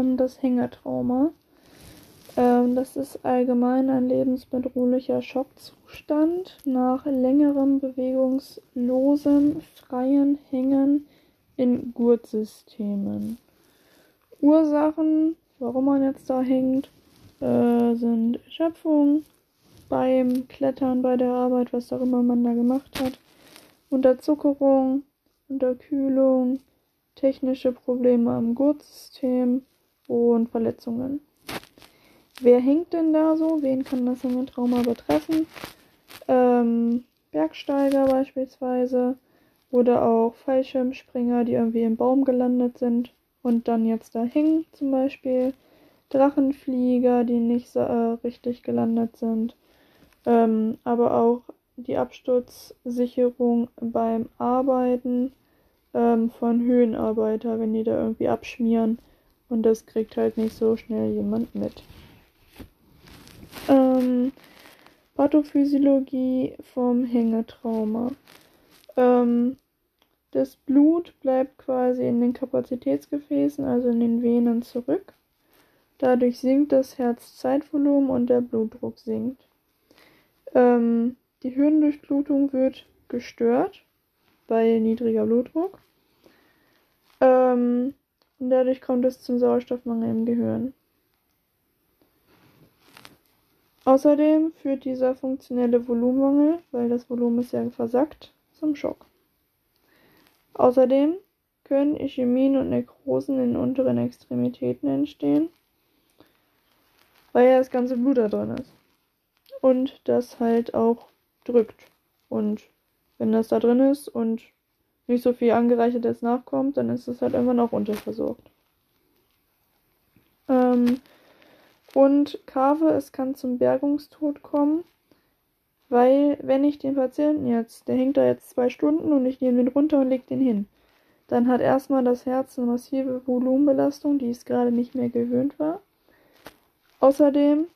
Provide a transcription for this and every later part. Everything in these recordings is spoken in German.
ähm, das Hängetrauma. Ähm, das ist allgemein ein lebensbedrohlicher Schockzustand nach längerem bewegungslosem freien Hängen in Gurtsystemen. Ursachen, warum man jetzt da hängt, äh, sind Erschöpfung beim Klettern, bei der Arbeit, was auch immer man da gemacht hat, Unterzuckerung, Unterkühlung, technische Probleme am Gurtsystem und Verletzungen. Wer hängt denn da so? Wen kann das Trauma betreffen? Ähm, Bergsteiger beispielsweise oder auch Fallschirmspringer, die irgendwie im Baum gelandet sind und dann jetzt da hängen zum Beispiel. Drachenflieger, die nicht so, äh, richtig gelandet sind. Ähm, aber auch die Absturzsicherung beim Arbeiten ähm, von Höhenarbeiter, wenn die da irgendwie abschmieren. Und das kriegt halt nicht so schnell jemand mit. Ähm, Pathophysiologie vom Hängetrauma. Ähm, das Blut bleibt quasi in den Kapazitätsgefäßen, also in den Venen zurück. Dadurch sinkt das Herzzeitvolumen und der Blutdruck sinkt. Ähm, die Hirndurchblutung wird gestört bei niedriger Blutdruck. Ähm, und dadurch kommt es zum Sauerstoffmangel im Gehirn. Außerdem führt dieser funktionelle Volumenmangel, weil das Volumen ist ja versackt, zum Schock. Außerdem können Ischämien und Nekrosen in unteren Extremitäten entstehen, weil ja das ganze Blut da drin ist. Und das halt auch drückt. Und wenn das da drin ist und nicht so viel angereichertes nachkommt, dann ist es halt immer noch unterversorgt. Ähm, und Kave, es kann zum Bergungstod kommen, weil wenn ich den Patienten jetzt, der hängt da jetzt zwei Stunden und ich nehme den runter und lege den hin, dann hat erstmal das Herz eine massive Volumenbelastung, die es gerade nicht mehr gewöhnt war. Außerdem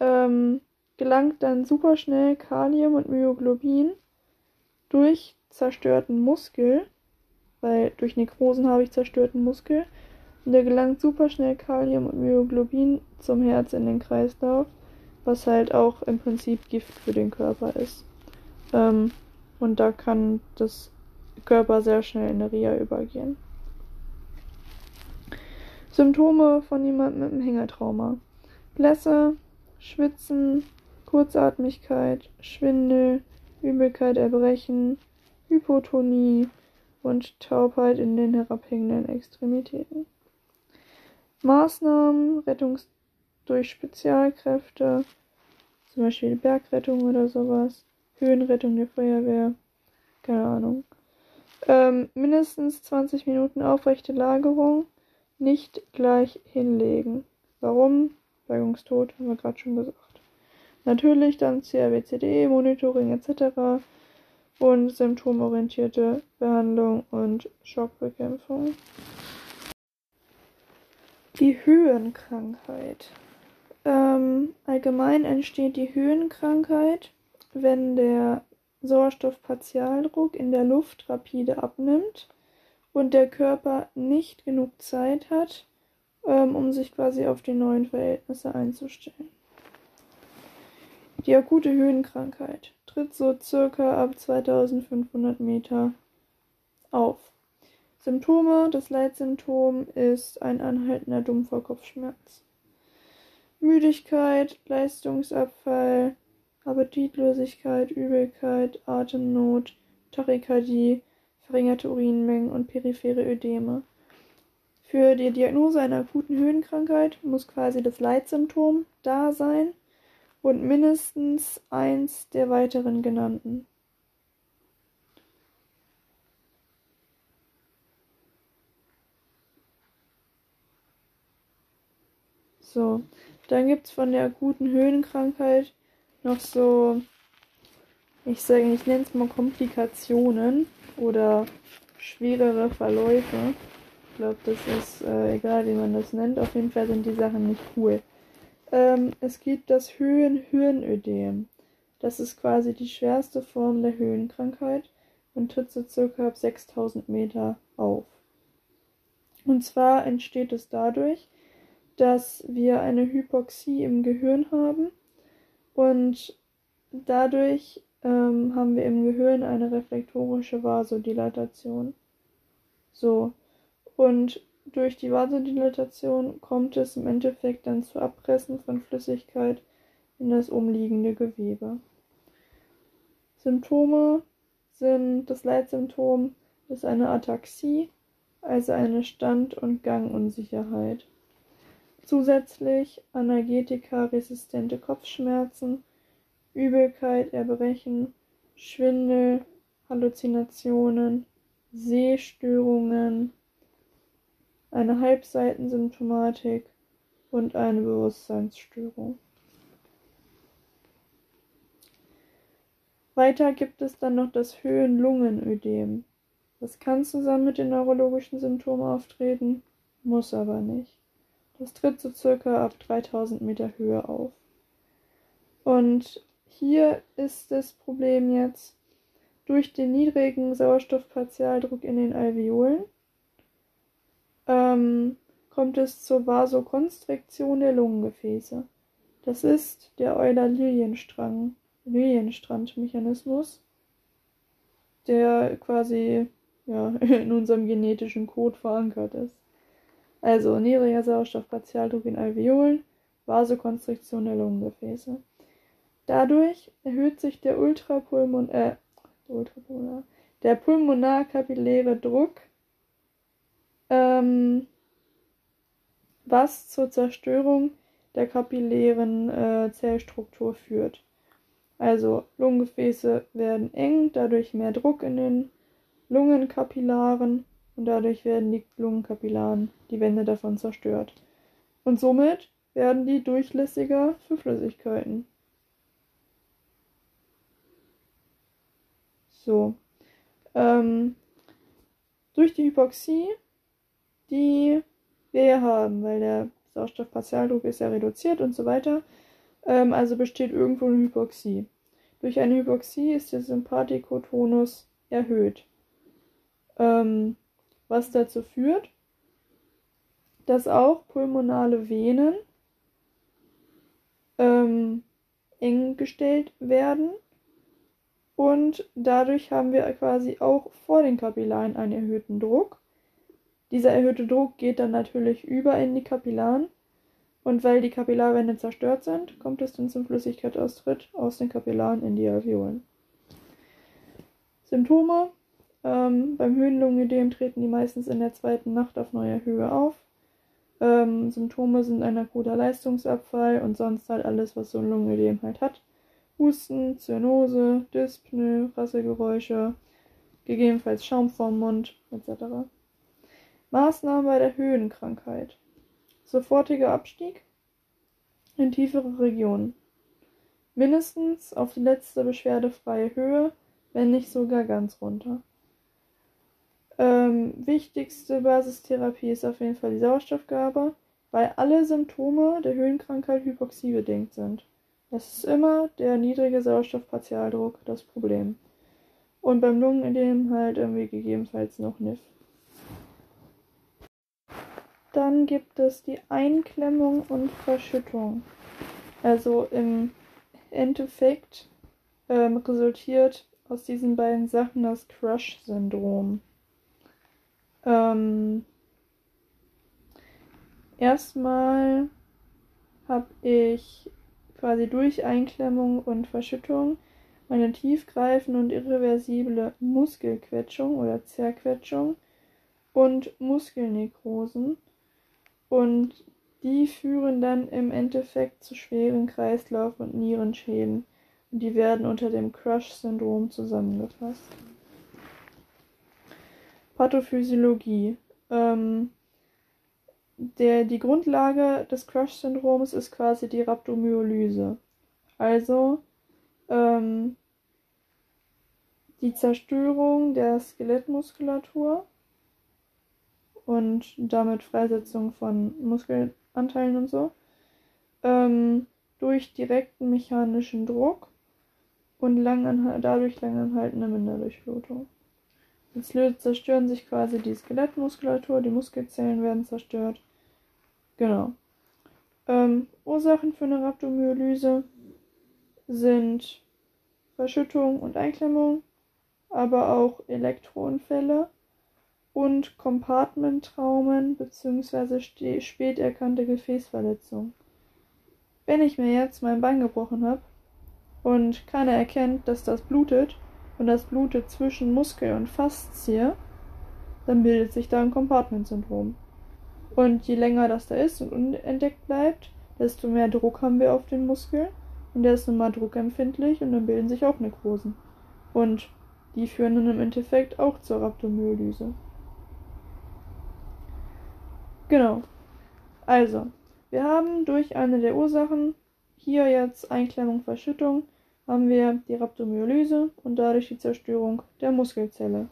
ähm, gelangt dann super schnell Kalium und Myoglobin durch zerstörten Muskel, weil durch Nekrosen habe ich zerstörten Muskel, und da gelangt super schnell Kalium und Myoglobin zum Herz in den Kreislauf, was halt auch im Prinzip Gift für den Körper ist. Ähm, und da kann das Körper sehr schnell in eine Reha übergehen. Symptome von jemandem mit einem Hängertrauma. Blässe, Schwitzen, Kurzatmigkeit, Schwindel, Übelkeit, Erbrechen, Hypotonie und Taubheit in den herabhängenden Extremitäten. Maßnahmen, Rettung durch Spezialkräfte, zum Beispiel Bergrettung oder sowas, Höhenrettung der Feuerwehr, keine Ahnung. Ähm, mindestens 20 Minuten aufrechte Lagerung, nicht gleich hinlegen. Warum? Bergungstod, haben wir gerade schon gesagt. Natürlich dann CRWCD, Monitoring etc. und symptomorientierte Behandlung und Schockbekämpfung. Die Höhenkrankheit. Ähm, allgemein entsteht die Höhenkrankheit, wenn der Sauerstoffpartialdruck in der Luft rapide abnimmt und der Körper nicht genug Zeit hat, ähm, um sich quasi auf die neuen Verhältnisse einzustellen. Die akute Höhenkrankheit tritt so circa ab 2500 Meter auf. Symptome: Das Leitsymptom ist ein anhaltender dumpfer Kopfschmerz. Müdigkeit, Leistungsabfall, Appetitlosigkeit, Übelkeit, Atemnot, Tachykardie, verringerte Urinmengen und periphere Ödeme. Für die Diagnose einer akuten Höhenkrankheit muss quasi das Leitsymptom da sein und mindestens eins der weiteren genannten. So, dann gibt es von der akuten Höhenkrankheit noch so, ich sage, ich nenne es mal Komplikationen oder schwerere Verläufe. Ich glaube, das ist äh, egal, wie man das nennt. Auf jeden Fall sind die Sachen nicht cool. Ähm, es gibt das Höhen-Hirnödem. Das ist quasi die schwerste Form der Höhenkrankheit und tritt so circa ab 6000 Meter auf. Und zwar entsteht es dadurch, dass wir eine Hypoxie im Gehirn haben und dadurch ähm, haben wir im Gehirn eine reflektorische Vasodilatation. So. Und durch die Vasodilatation kommt es im Endeffekt dann zu Abpressen von Flüssigkeit in das umliegende Gewebe. Symptome sind das Leitsymptom ist eine Ataxie, also eine Stand- und Gangunsicherheit. Zusätzlich Analgetika-resistente Kopfschmerzen, Übelkeit, Erbrechen, Schwindel, Halluzinationen, Sehstörungen, eine Halbseitensymptomatik und eine Bewusstseinsstörung. Weiter gibt es dann noch das Höhenlungenödem. Das kann zusammen mit den neurologischen Symptomen auftreten, muss aber nicht. Das tritt so circa ab 3000 Meter Höhe auf. Und hier ist das Problem jetzt durch den niedrigen Sauerstoffpartialdruck in den Alveolen ähm, kommt es zur Vasokonstriktion der Lungengefäße. Das ist der Euler-Lilienstrang, Lilienstrand-Mechanismus, der quasi ja, in unserem genetischen Code verankert ist. Also niedriger Sauerstoffpartialdruck in Alveolen, Vasokonstriktion der Lungengefäße. Dadurch erhöht sich der Ultrapulmon äh, der pulmonarkapilläre Druck, ähm, was zur Zerstörung der kapillären äh, Zellstruktur führt. Also Lungengefäße werden eng, dadurch mehr Druck in den Lungenkapillaren und dadurch werden die Lungenkapillaren, die Wände davon zerstört. Und somit werden die durchlässiger für Flüssigkeiten. So. Ähm, durch die Hypoxie, die wir haben, weil der Sauerstoffpartialdruck ist ja reduziert und so weiter, ähm, also besteht irgendwo eine Hypoxie. Durch eine Hypoxie ist der Sympathikotonus erhöht ähm, was dazu führt, dass auch pulmonale Venen ähm, eng gestellt werden und dadurch haben wir quasi auch vor den Kapillaren einen erhöhten Druck. Dieser erhöhte Druck geht dann natürlich über in die Kapillaren und weil die Kapillarwände zerstört sind, kommt es dann zum Flüssigkeitsaustritt aus den Kapillaren in die Alveolen. Symptome ähm, beim Höhenlungenödem treten die meistens in der zweiten Nacht auf neuer Höhe auf. Ähm, Symptome sind ein akuter Leistungsabfall und sonst halt alles, was so ein Lungenödem halt hat. Husten, Zyanose, Dyspnoe, Rasselgeräusche, gegebenenfalls Schaum vorm Mund etc. Maßnahmen bei der Höhenkrankheit. Sofortiger Abstieg in tiefere Regionen. Mindestens auf die letzte beschwerdefreie Höhe, wenn nicht sogar ganz runter. Ähm, wichtigste Basistherapie ist auf jeden Fall die Sauerstoffgabe, weil alle Symptome der Höhenkrankheit hypoxiebedingt sind. Es ist immer der niedrige Sauerstoffpartialdruck das Problem. Und beim Lungenödem halt irgendwie gegebenenfalls noch NIF. Dann gibt es die Einklemmung und Verschüttung. Also im Endeffekt ähm, resultiert aus diesen beiden Sachen das Crush-Syndrom. Ähm, erstmal habe ich quasi durch Einklemmung und Verschüttung eine tiefgreifende und irreversible Muskelquetschung oder Zerquetschung und Muskelnekrosen. Und die führen dann im Endeffekt zu schweren Kreislauf- und Nierenschäden. Und die werden unter dem Crush-Syndrom zusammengefasst. Pathophysiologie. Ähm, der, die Grundlage des Crush-Syndroms ist quasi die Rhabdomyolyse. Also ähm, die Zerstörung der Skelettmuskulatur und damit Freisetzung von Muskelanteilen und so ähm, durch direkten mechanischen Druck und dadurch langanhaltende Minderdurchblutung. Jetzt zerstören sich quasi die Skelettmuskulatur, die Muskelzellen werden zerstört. Genau. Ähm, Ursachen für eine Rhabdomyolyse sind Verschüttung und Einklemmung, aber auch Elektrounfälle und Compartment-Traumen bzw. spät erkannte Gefäßverletzungen. Wenn ich mir jetzt mein Bein gebrochen habe und keiner erkennt, dass das blutet und das blutet zwischen Muskel und Faszie, dann bildet sich da ein Compartment-Syndrom. Und je länger das da ist und unentdeckt bleibt, desto mehr Druck haben wir auf den Muskel und der ist nun mal druckempfindlich und dann bilden sich auch Nekrosen. Und die führen dann im Endeffekt auch zur Rhabdomyolyse. Genau. Also, wir haben durch eine der Ursachen, hier jetzt Einklemmung, Verschüttung, haben wir die Rhabdomyolyse und dadurch die Zerstörung der Muskelzelle.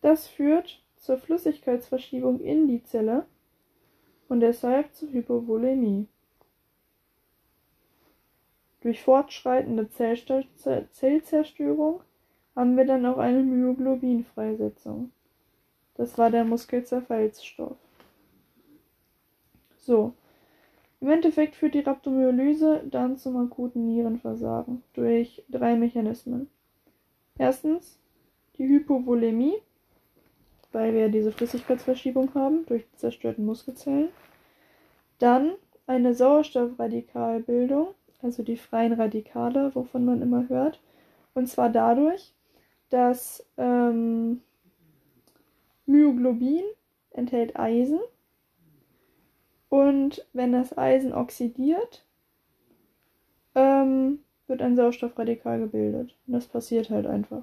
Das führt zur Flüssigkeitsverschiebung in die Zelle und deshalb zur Hypovolemie. Durch fortschreitende Zellzerstörung haben wir dann auch eine Myoglobinfreisetzung. Das war der Muskelzerfallsstoff. So. Im Endeffekt führt die Rhabdomyolyse dann zum akuten Nierenversagen durch drei Mechanismen. Erstens die Hypovolemie, weil wir diese Flüssigkeitsverschiebung haben durch die zerstörten Muskelzellen. Dann eine Sauerstoffradikalbildung, also die freien Radikale, wovon man immer hört. Und zwar dadurch, dass ähm, Myoglobin enthält Eisen und wenn das Eisen oxidiert, ähm, wird ein Sauerstoffradikal gebildet. Und das passiert halt einfach,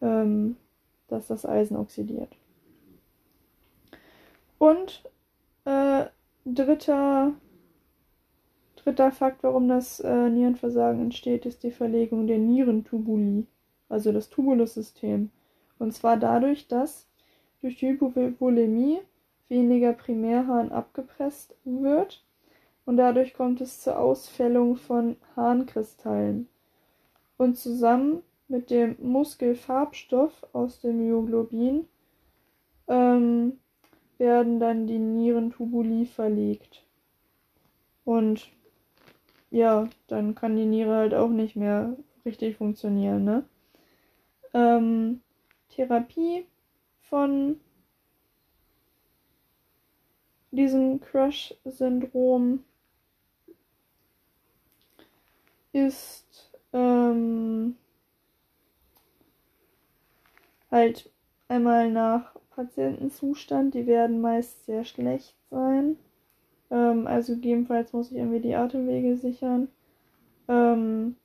ähm, dass das Eisen oxidiert. Und äh, dritter Dritter Fakt, warum das äh, Nierenversagen entsteht, ist die Verlegung der Nierentubuli, also das Tubulussystem. Und zwar dadurch, dass durch die Hypovolemie weniger Primärharn abgepresst wird und dadurch kommt es zur Ausfällung von Harnkristallen. Und zusammen mit dem Muskelfarbstoff aus dem Myoglobin ähm, werden dann die Nierentubuli verlegt. Und ja, dann kann die Niere halt auch nicht mehr richtig funktionieren, ne? Ähm, Therapie von diesem Crush-Syndrom ist ähm, halt einmal nach Patientenzustand, die werden meist sehr schlecht sein. Ähm, also gegebenenfalls muss ich irgendwie die Atemwege sichern. Ähm,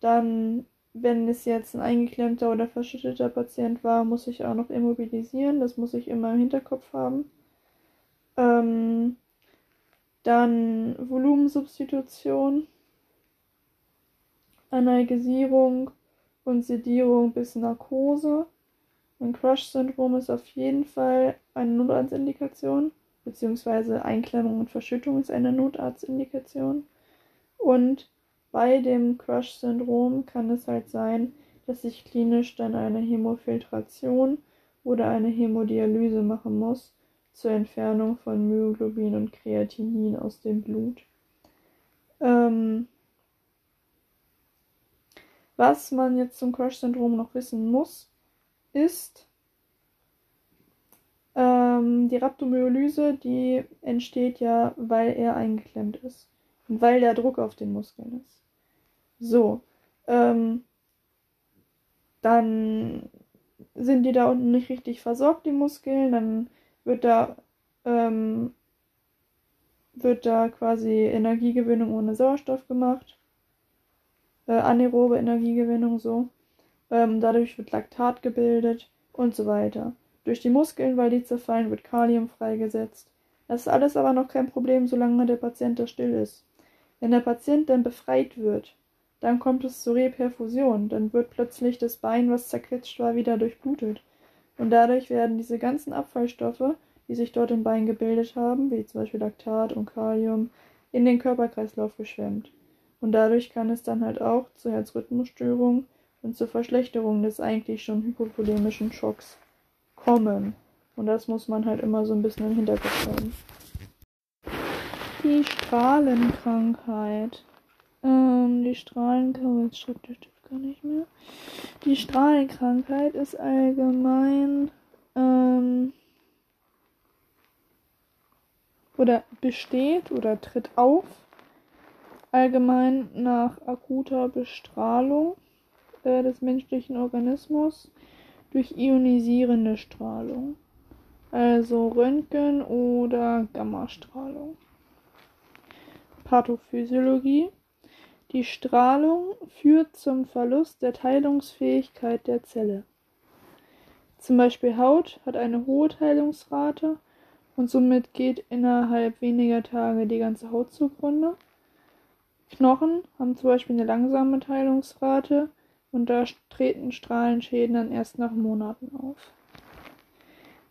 dann, wenn es jetzt ein eingeklemmter oder verschütteter Patient war, muss ich auch noch immobilisieren. Das muss ich immer im Hinterkopf haben. Ähm, dann Volumensubstitution, Analgesierung und Sedierung bis Narkose. Ein Crush-Syndrom ist auf jeden Fall eine Notarztindikation beziehungsweise Einklemmung und Verschüttung ist eine Notarztindikation. Und bei dem Crush-Syndrom kann es halt sein, dass ich klinisch dann eine Hämofiltration oder eine Hämodialyse machen muss zur Entfernung von Myoglobin und Kreatinin aus dem Blut. Ähm, was man jetzt zum Crush-Syndrom noch wissen muss, ist, ähm, die Rhabdomyolyse, die entsteht ja, weil er eingeklemmt ist. Und weil der Druck auf den Muskeln ist. So. Ähm, dann sind die da unten nicht richtig versorgt, die Muskeln. Dann wird da, ähm, wird da quasi Energiegewinnung ohne Sauerstoff gemacht. Äh, anaerobe Energiegewinnung so. Ähm, dadurch wird Laktat gebildet und so weiter. Durch die Muskeln, weil die zerfallen, wird Kalium freigesetzt. Das ist alles aber noch kein Problem, solange der Patient da still ist. Wenn der Patient dann befreit wird, dann kommt es zur Reperfusion, dann wird plötzlich das Bein, was zerquetscht war, wieder durchblutet. Und dadurch werden diese ganzen Abfallstoffe, die sich dort im Bein gebildet haben, wie zum Beispiel Laktat und Kalium, in den Körperkreislauf geschwemmt. Und dadurch kann es dann halt auch zu Herzrhythmusstörungen und zur Verschlechterung des eigentlich schon hypovolemischen Schocks kommen. Und das muss man halt immer so ein bisschen im Hinterkopf haben. Die Strahlenkrankheit. Ähm, die Strahlenkrankheit, gar nicht mehr. Die Strahlenkrankheit ist allgemein ähm, oder besteht oder tritt auf allgemein nach akuter Bestrahlung äh, des menschlichen Organismus durch ionisierende Strahlung, also Röntgen oder Gammastrahlung. Pathophysiologie die Strahlung führt zum Verlust der Teilungsfähigkeit der Zelle. Zum Beispiel Haut hat eine hohe Teilungsrate und somit geht innerhalb weniger Tage die ganze Haut zugrunde. Knochen haben zum Beispiel eine langsame Teilungsrate und da treten Strahlenschäden dann erst nach Monaten auf.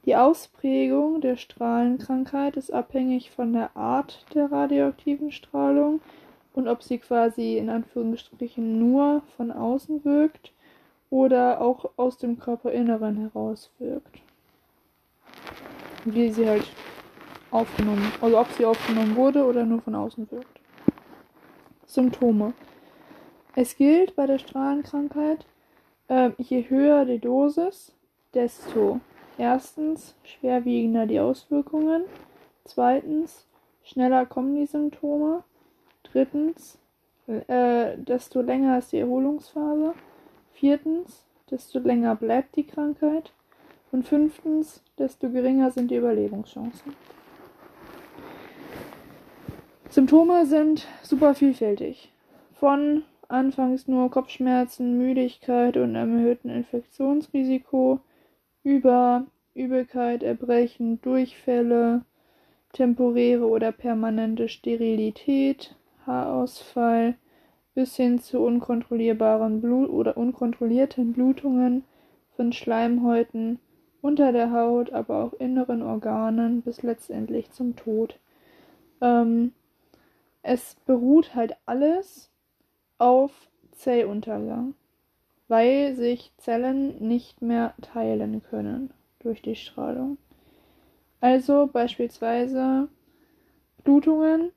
Die Ausprägung der Strahlenkrankheit ist abhängig von der Art der radioaktiven Strahlung und ob sie quasi in Anführungsstrichen nur von außen wirkt oder auch aus dem Körperinneren heraus wirkt. Wie sie halt aufgenommen, also ob sie aufgenommen wurde oder nur von außen wirkt. Symptome. Es gilt bei der Strahlenkrankheit, äh, je höher die Dosis, desto erstens schwerwiegender die Auswirkungen, zweitens schneller kommen die Symptome, Drittens, äh, desto länger ist die Erholungsphase. Viertens, desto länger bleibt die Krankheit. Und fünftens, desto geringer sind die Überlebenschancen. Symptome sind super vielfältig. Von anfangs nur Kopfschmerzen, Müdigkeit und einem erhöhten Infektionsrisiko über Übelkeit, Erbrechen, Durchfälle, temporäre oder permanente Sterilität, Haarausfall bis hin zu unkontrollierbaren Blut oder unkontrollierten Blutungen von Schleimhäuten unter der Haut, aber auch inneren Organen bis letztendlich zum Tod. Ähm, es beruht halt alles auf Zelluntergang, weil sich Zellen nicht mehr teilen können durch die Strahlung. Also beispielsweise Blutungen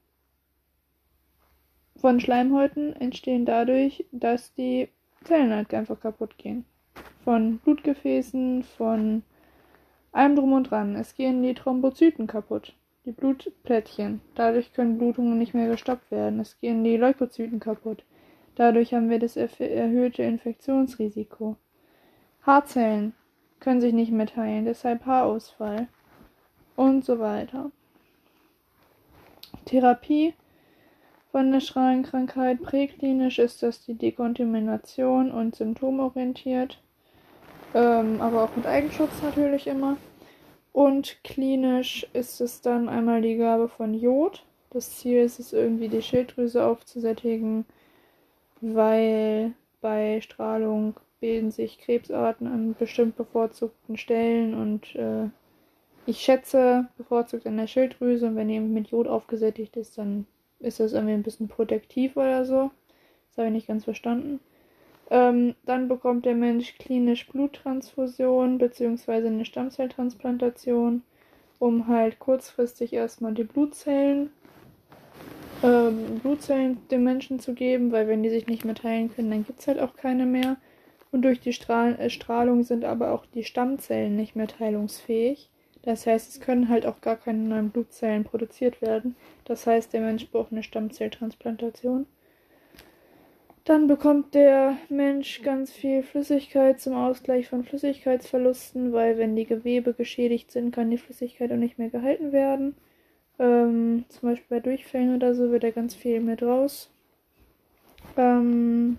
von Schleimhäuten entstehen dadurch, dass die Zellen halt einfach kaputt gehen. Von Blutgefäßen, von allem drum und dran. Es gehen die Thrombozyten kaputt, die Blutplättchen. Dadurch können Blutungen nicht mehr gestoppt werden. Es gehen die Leukozyten kaputt. Dadurch haben wir das erhöhte Infektionsrisiko. Haarzellen können sich nicht mehr teilen, deshalb Haarausfall und so weiter. Therapie von der Strahlenkrankheit. Präklinisch ist das die Dekontamination und symptomorientiert, ähm, aber auch mit Eigenschutz natürlich immer. Und klinisch ist es dann einmal die Gabe von Jod. Das Ziel ist es irgendwie, die Schilddrüse aufzusättigen, weil bei Strahlung bilden sich Krebsarten an bestimmt bevorzugten Stellen und äh, ich schätze bevorzugt an der Schilddrüse und wenn die mit Jod aufgesättigt ist, dann ist das irgendwie ein bisschen protektiv oder so. Das habe ich nicht ganz verstanden. Ähm, dann bekommt der Mensch klinisch Bluttransfusion bzw. eine Stammzelltransplantation, um halt kurzfristig erstmal die Blutzellen, ähm, Blutzellen dem Menschen zu geben, weil wenn die sich nicht mehr teilen können, dann gibt es halt auch keine mehr. Und durch die Strahl äh, Strahlung sind aber auch die Stammzellen nicht mehr teilungsfähig. Das heißt, es können halt auch gar keine neuen Blutzellen produziert werden. Das heißt, der Mensch braucht eine Stammzelltransplantation. Dann bekommt der Mensch ganz viel Flüssigkeit zum Ausgleich von Flüssigkeitsverlusten, weil wenn die Gewebe geschädigt sind, kann die Flüssigkeit auch nicht mehr gehalten werden. Ähm, zum Beispiel bei Durchfällen oder so wird da ganz viel mit raus. Ähm,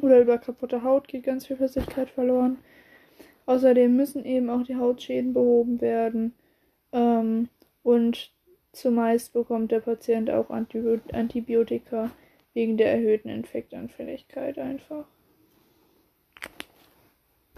oder über kaputte Haut geht ganz viel Flüssigkeit verloren. Außerdem müssen eben auch die Hautschäden behoben werden. Ähm, und zumeist bekommt der Patient auch Antibiotika wegen der erhöhten Infektanfälligkeit einfach.